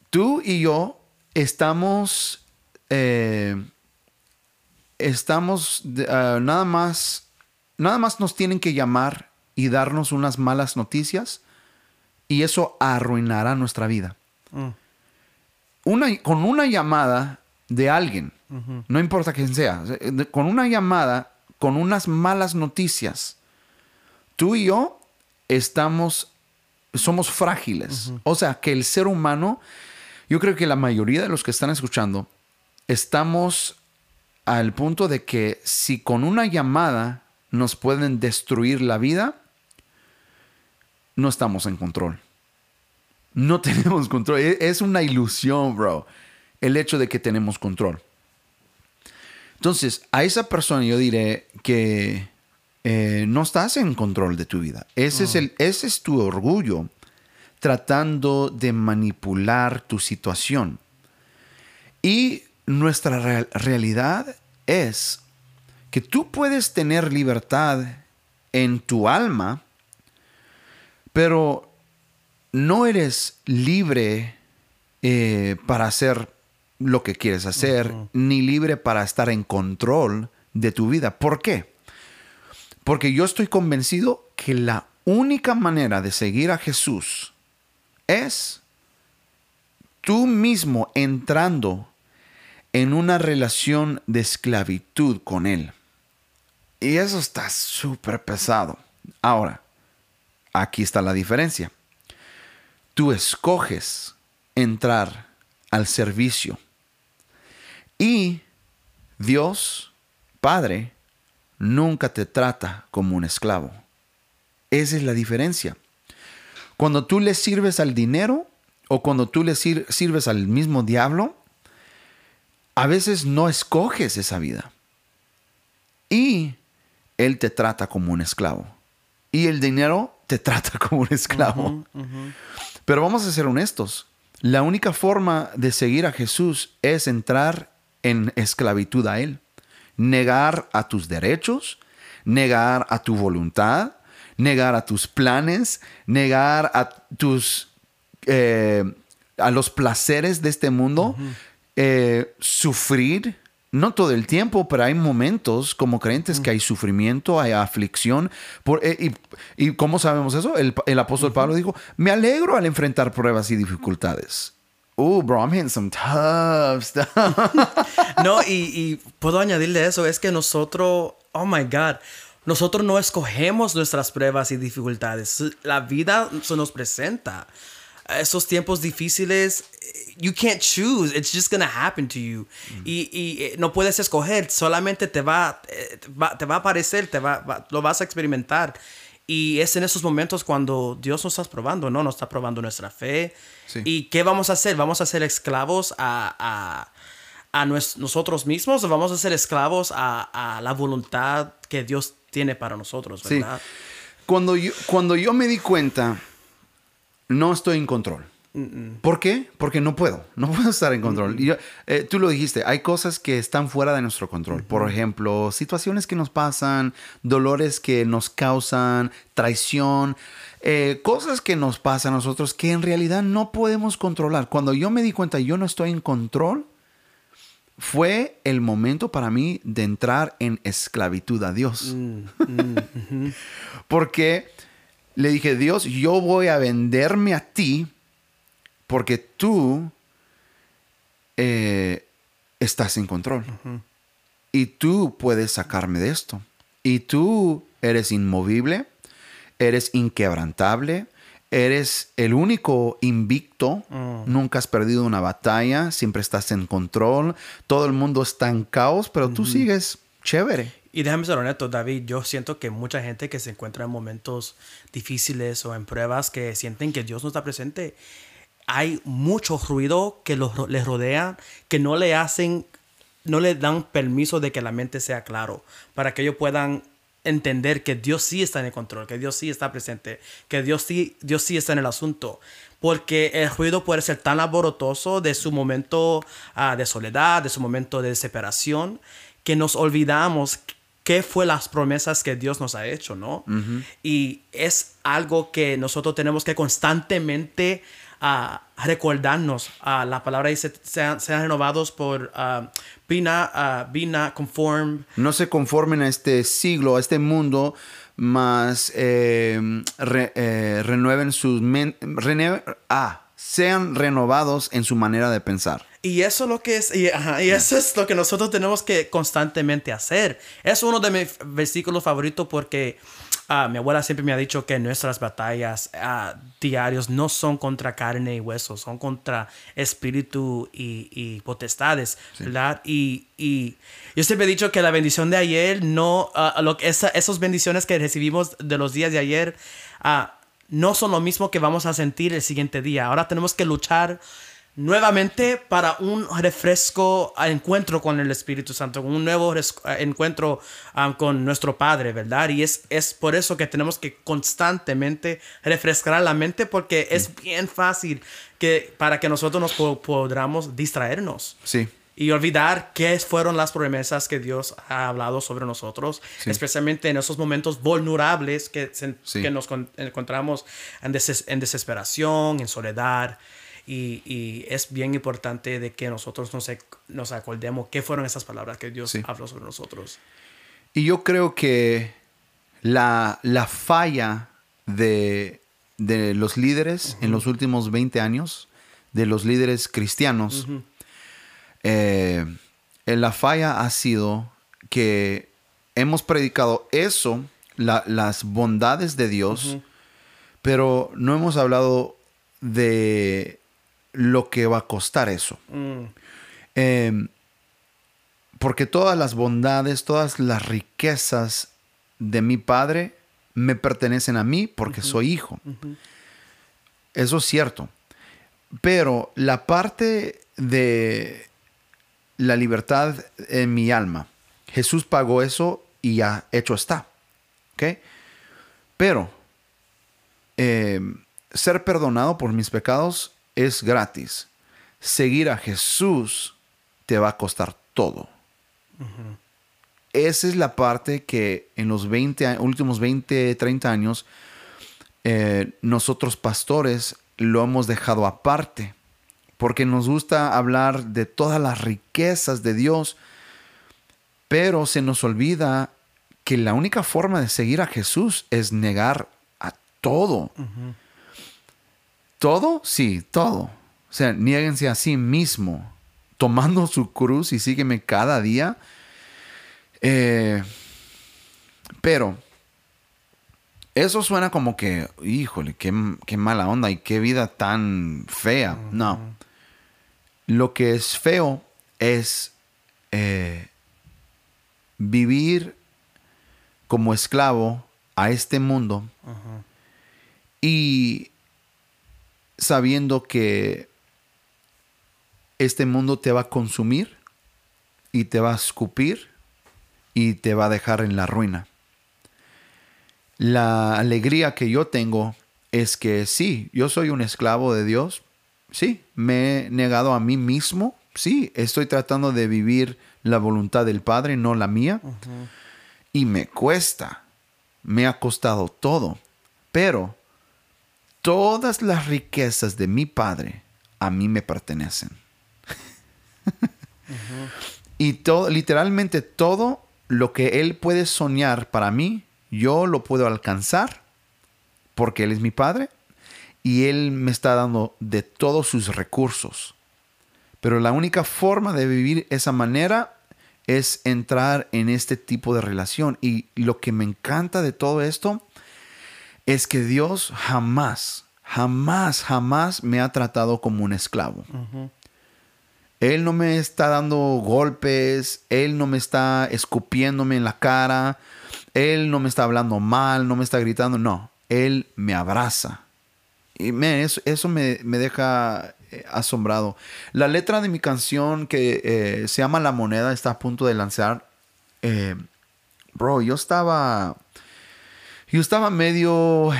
tú y yo estamos eh, estamos ah, nada más, nada más nos tienen que llamar y darnos unas malas noticias y eso arruinará nuestra vida. Mm. Una, con una llamada de alguien, no importa quién sea, con una llamada, con unas malas noticias, tú y yo estamos, somos frágiles. O sea, que el ser humano, yo creo que la mayoría de los que están escuchando, estamos al punto de que si con una llamada nos pueden destruir la vida, no estamos en control. No tenemos control. E-, es una ilusión, bro, el hecho de que tenemos control. Entonces, a esa persona yo diré que eh, no estás en control de tu vida. Ese, es el, ese es tu orgullo tratando de manipular tu situación. Y nuestra realidad es que tú puedes tener libertad en tu alma, pero no eres libre eh, para hacer lo que quieres hacer, ni libre para estar en control de tu vida. ¿Por qué? Porque yo estoy convencido que la única manera de seguir a Jesús es tú mismo entrando en una relación de esclavitud con Él. Y eso está súper pesado. Ahora, aquí está la diferencia. Tú escoges entrar al servicio. Y Dios, Padre, nunca te trata como un esclavo. Esa es la diferencia. Cuando tú le sirves al dinero o cuando tú le sirves al mismo diablo, a veces no escoges esa vida. Y Él te trata como un esclavo. Y el dinero te trata como un esclavo. Pero vamos a ser honestos. La única forma de seguir a Jesús es entrar en esclavitud a Él. Negar a tus derechos, negar a tu voluntad, negar a tus planes, negar a tus eh, a los placeres de este mundo, eh, sufrir, no todo el tiempo, pero hay momentos como creyentes que hay sufrimiento, hay aflicción. Por, eh, y, cómo sabemos eso? El, apóstol Pablo dijo, me alegro al enfrentar pruebas y dificultades. Uh, bro, I'm hitting some tough stuff. no, y, y puedo añadirle eso, es que nosotros, oh my God, nosotros no escogemos nuestras pruebas y dificultades. La vida se nos presenta esos tiempos difíciles, you can't choose, it's just gonna happen to you. y, y, eh, no puedes escoger, solamente te va, eh, te va a aparecer, te va, lo vas a experimentar. Y es en esos momentos cuando Dios nos está probando, ¿no? Nos está probando nuestra fe. ¿Y qué vamos a hacer? ¿Vamos a ser esclavos a, a, a nosotros mismos o vamos a ser esclavos a, a, la voluntad que Dios tiene para nosotros, ¿verdad? Cuando yo, cuando yo me di cuenta no estoy en control. ¿Por qué? Porque no puedo, no puedo estar en control. Eh, tú lo dijiste, hay cosas que están fuera de nuestro control. Por ejemplo, situaciones que nos pasan, dolores que nos causan, traición, eh, cosas que nos pasan a nosotros que en realidad no podemos controlar. Cuando yo me di cuenta yo no estoy en control, fue el momento para mí de entrar en esclavitud a Dios. Mm, mm, Porque le dije, Dios, yo voy a venderme a ti porque tú eh, estás en control. Y tú puedes sacarme de esto. Y tú eres inmovible, eres inquebrantable, eres el único invicto, mm. nunca has perdido una batalla, siempre estás en control, todo el mundo está en caos, pero tú sigues chévere. Y déjame ser honesto, David, yo siento que mucha gente que se encuentra en momentos difíciles o en pruebas que sienten que Dios no está presente, hay mucho ruido que los, les rodea, que no le hacen, no le dan permiso de que la mente sea claro, para que ellos puedan entender que Dios sí está en el control, que Dios sí está presente, que Dios sí, Dios sí está en el asunto. Porque el ruido puede ser tan alborotoso de su momento ah, de soledad, de su momento de desesperación, que nos olvidamos qué fue las promesas que Dios nos ha hecho, ¿no? Y es algo que nosotros tenemos que constantemente uh, recordarnos. Uh, la palabra dice, sean, sean renovados por Vina, uh, conform. No se conformen a este siglo, a este mundo, más eh, eh, renueven sus... ah, sean renovados en su manera de pensar. Y eso es lo que es, y, eso es lo que nosotros tenemos que constantemente hacer. Es uno de mis versículos favoritos porque ah, mi abuela siempre me ha dicho que nuestras batallas uh, diarios no son contra carne y hueso, son contra espíritu y, potestades, ¿verdad? Y, y, yo siempre he dicho que la bendición de ayer, no, uh, lo, esa, esas bendiciones que recibimos de los días de ayer, no son lo mismo que vamos a sentir el siguiente día. Ahora tenemos que luchar nuevamente para un refresco encuentro con el Espíritu Santo, un nuevo encuentro um, con nuestro Padre, ¿verdad? Y es, es por eso que tenemos que constantemente refrescar la mente porque es bien fácil que para que nosotros nos podamos distraernos. Sí. Y olvidar qué fueron las promesas que Dios ha hablado sobre nosotros, especialmente en esos momentos vulnerables que, que nos encontramos en, en desesperación, en soledad. Y, es bien importante de que nosotros nos, nos acordemos qué fueron esas palabras que Dios habló sobre nosotros. Y yo creo que la, la falla de, de los líderes en los últimos 20 años de los líderes cristianos, eh, la falla ha sido que hemos predicado eso, las bondades de Dios, pero no hemos hablado de lo que va a costar eso. Mm. Em, porque todas las bondades, todas las riquezas de mi padre me pertenecen a mí porque soy hijo. Eso es cierto. Pero la parte de la libertad en mi alma, Jesús pagó eso y ya hecho está. ¿Ok? Pero em, ser perdonado por mis pecados es gratis. Seguir a Jesús te va a costar todo. Esa es la parte que en los 20, últimos 20, 30 años, eh, nosotros pastores lo hemos dejado aparte, porque nos gusta hablar de todas las riquezas de Dios, pero se nos olvida que la única forma de seguir a Jesús es negar a todo. ¿Todo? Sí, todo. O sea, niéguense a sí mismo, tomando su cruz y sígueme cada día. Eh, pero eso suena como que, híjole, qué, mala onda y qué vida tan fea. No. Lo que es feo es eh, vivir como esclavo a este mundo y sabiendo que este mundo te va a consumir y te va a escupir y te va a dejar en la ruina. La alegría que yo tengo es que sí, yo soy un esclavo de Dios, sí, me he negado a mí mismo, sí, estoy tratando de vivir la voluntad del Padre, no la mía, y me cuesta, me ha costado todo, pero todas las riquezas de mi Padre a mí me pertenecen. Y todo, literalmente todo lo que Él puede soñar para mí, yo lo puedo alcanzar porque Él es mi Padre y Él me está dando de todos sus recursos. Pero la única forma de vivir esa manera es entrar en este tipo de relación. Y lo que me encanta de todo esto es que Dios jamás, jamás, jamás me ha tratado como un esclavo. Él no me está dando golpes, Él no me está escupiéndome en la cara, Él no me está hablando mal, no me está gritando, no, Él me abraza. Y eso, me, deja eh, asombrado. La letra de mi canción que eh, se llama La Moneda está a punto de lanzar. Eh, bro, yo estaba... Yo estaba medio...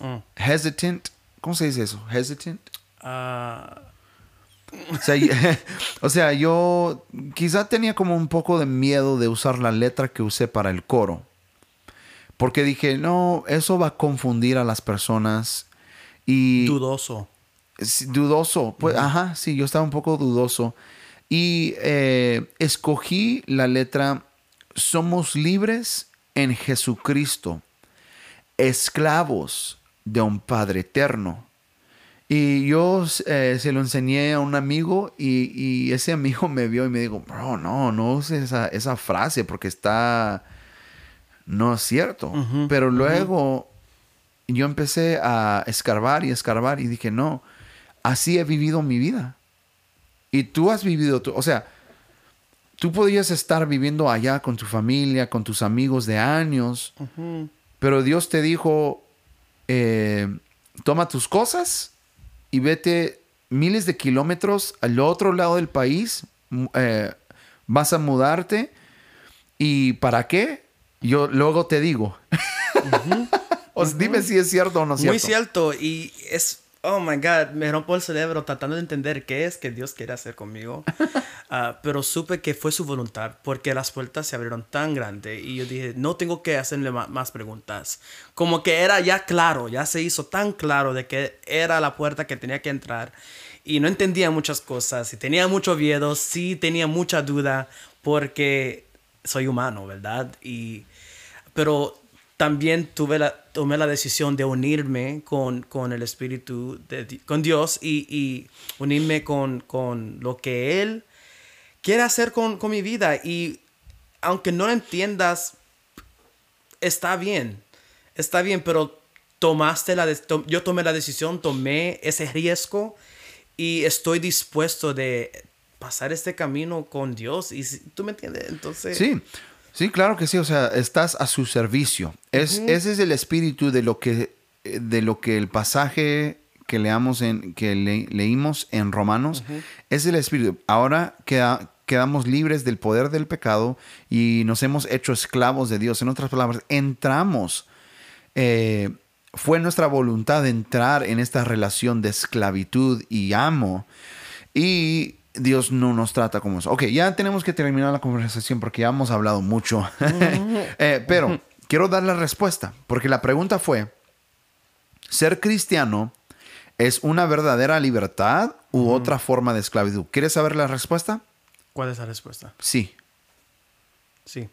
Mm. Hesitant. ¿Cómo se dice eso? Hesitant. Ah, O sea, yo quizá tenía como un poco de miedo de usar la letra que usé para el coro. Porque dije, no, eso va a confundir a las personas. Y, dudoso. Dudoso. Pues, Ajá, sí, yo estaba un poco dudoso. Y eh, escogí la letra, somos libres en Jesucristo, esclavos de un Padre eterno. Y yo eh, se lo enseñé a un amigo y, ese amigo me vio y me dijo, bro, no, no uses esa, frase porque está, no es cierto. Pero luego yo empecé a escarbar y escarbar y dije, no, así he vivido mi vida. Y tú has vivido, tu, o sea, tú podrías estar viviendo allá con tu familia, con tus amigos de años, pero Dios te dijo, eh, toma tus cosas y vete miles de kilómetros al otro lado del país, eh, vas a mudarte y ¿para qué? Yo luego te digo. Dime si es cierto o no es cierto. Muy cierto y es oh my God, me rompo el cerebro tratando de entender qué es que Dios quiere hacer conmigo. Ah, pero supe que fue su voluntad porque las puertas se abrieron tan grande y yo dije, no tengo que hacerle más preguntas. Como que era ya claro, ya se hizo tan claro de que era la puerta que tenía que entrar y no entendía muchas cosas y tenía mucho miedo, sí tenía mucha duda porque soy humano, ¿verdad? Y, pero también tuve la, tomé la decisión de unirme con, con el Espíritu, de, con Dios y, y unirme con, con, lo que Él quiere hacer con, con mi vida. Y aunque no lo entiendas, está bien, está bien, pero tomaste la yo tomé la decisión, tomé ese riesgo y estoy dispuesto de pasar este camino con Dios. Y tú me entiendes, entonces... Sí. Sí, claro que sí. O sea, estás a su servicio. Es, Ese es el espíritu de lo que, de lo que el pasaje que leamos en, que leímos en Romanos es el espíritu. Ahora queda, quedamos libres del poder del pecado y nos hemos hecho esclavos de Dios. En otras palabras, entramos. Eh, fue nuestra voluntad entrar en esta relación de esclavitud y amo. Y Dios no nos trata como eso. Ok, ya tenemos que terminar la conversación porque ya hemos hablado mucho. Eh, pero quiero dar la respuesta, porque la pregunta fue, ¿ser cristiano es una verdadera libertad u otra forma de esclavitud? ¿Quieres saber la respuesta? ¿Cuál es la respuesta? Sí. Sí.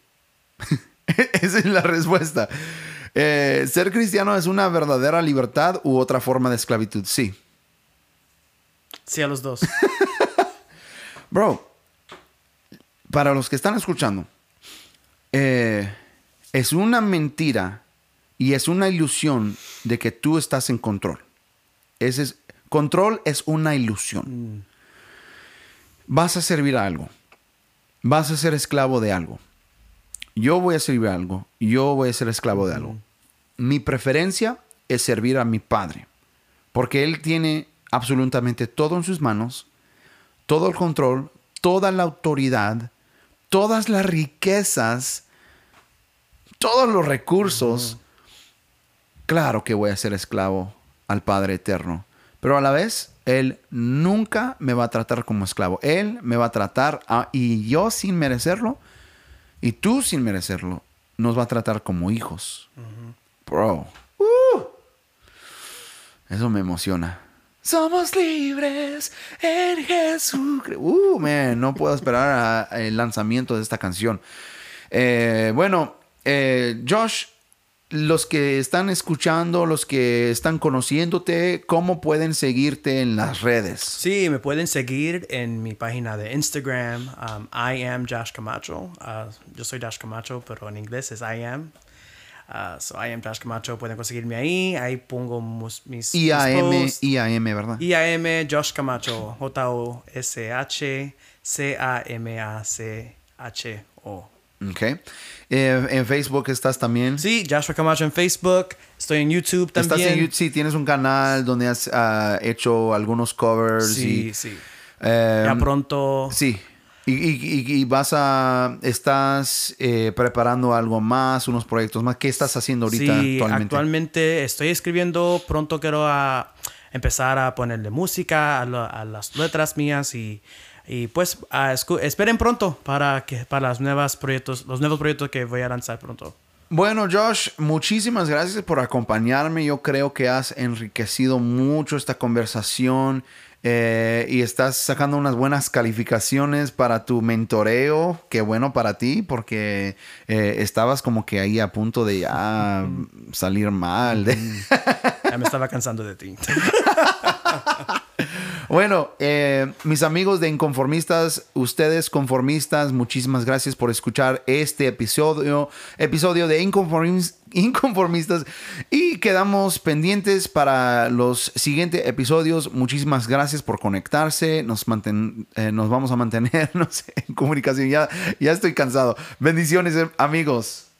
Esa es la respuesta. Eh, ¿Ser cristiano es una verdadera libertad u otra forma de esclavitud? Sí. Sí, a los dos. Bro, para los que están escuchando, eh, es una mentira y es una ilusión de que tú estás en control. Ese es, control es una ilusión. Mm. Vas a servir a algo. Vas a ser esclavo de algo. Yo voy a servir a algo. Yo voy a ser esclavo de algo. Mi preferencia es servir a mi padre. Porque él tiene absolutamente todo en sus manos todo el control, toda la autoridad, todas las riquezas, todos los recursos. Claro que voy a ser esclavo al Padre Eterno, pero a la vez Él nunca me va a tratar como esclavo. Él me va a tratar, y yo sin merecerlo, y tú sin merecerlo, nos va a tratar como hijos. Bro. Uh. eso me emociona. Somos libres en Jesús. Uh, man, no puedo esperar el lanzamiento de esta canción. Eh, bueno, eh, Josh, los que están escuchando, los que están conociéndote, ¿cómo pueden seguirte en las redes? Sí, me pueden seguir en mi página de Instagram, um, I am Josh Camacho. Uh, yo soy Josh Camacho, pero en inglés es I am. Uh, so I am Josh Camacho, pueden conseguirme ahí, ahí pongo mis, IAM, IAM, ¿verdad? IAM Josh Camacho, J-O-S-H-C-A-M-A-C-H-O. Ok. Eh, ¿En Facebook estás también? Sí, Joshua Camacho en Facebook. Estoy en YouTube también. Estás en YouTube, sí, tienes un canal donde has uh, hecho algunos covers. Sí, sí. ya em, pronto. Sí. Y, vas a, estás eh, preparando algo más, unos proyectos más. ¿Qué estás haciendo ahorita sí, actualmente? estoy escribiendo, pronto quiero a empezar a ponerle música a, las letras mías y, y pues esperen pronto para, que, para las nuevas proyectos, los nuevos proyectos que voy a lanzar pronto. Bueno, Josh, muchísimas gracias por acompañarme. Yo creo que has enriquecido mucho esta conversación. Eh, y estás sacando unas buenas calificaciones para tu mentoreo. Qué bueno para ti, porque eh, estabas como que ahí a punto de ya salir mal. Me estaba cansando de ti. Bueno, eh, mis amigos de Inconformistas, ustedes conformistas, muchísimas gracias por escuchar este episodio, episodio de Inconformistas y quedamos pendientes para los siguientes episodios. Muchísimas gracias por conectarse, nos, eh, nos vamos a mantenernos en comunicación. Ya, ya estoy cansado. Bendiciones, amigos.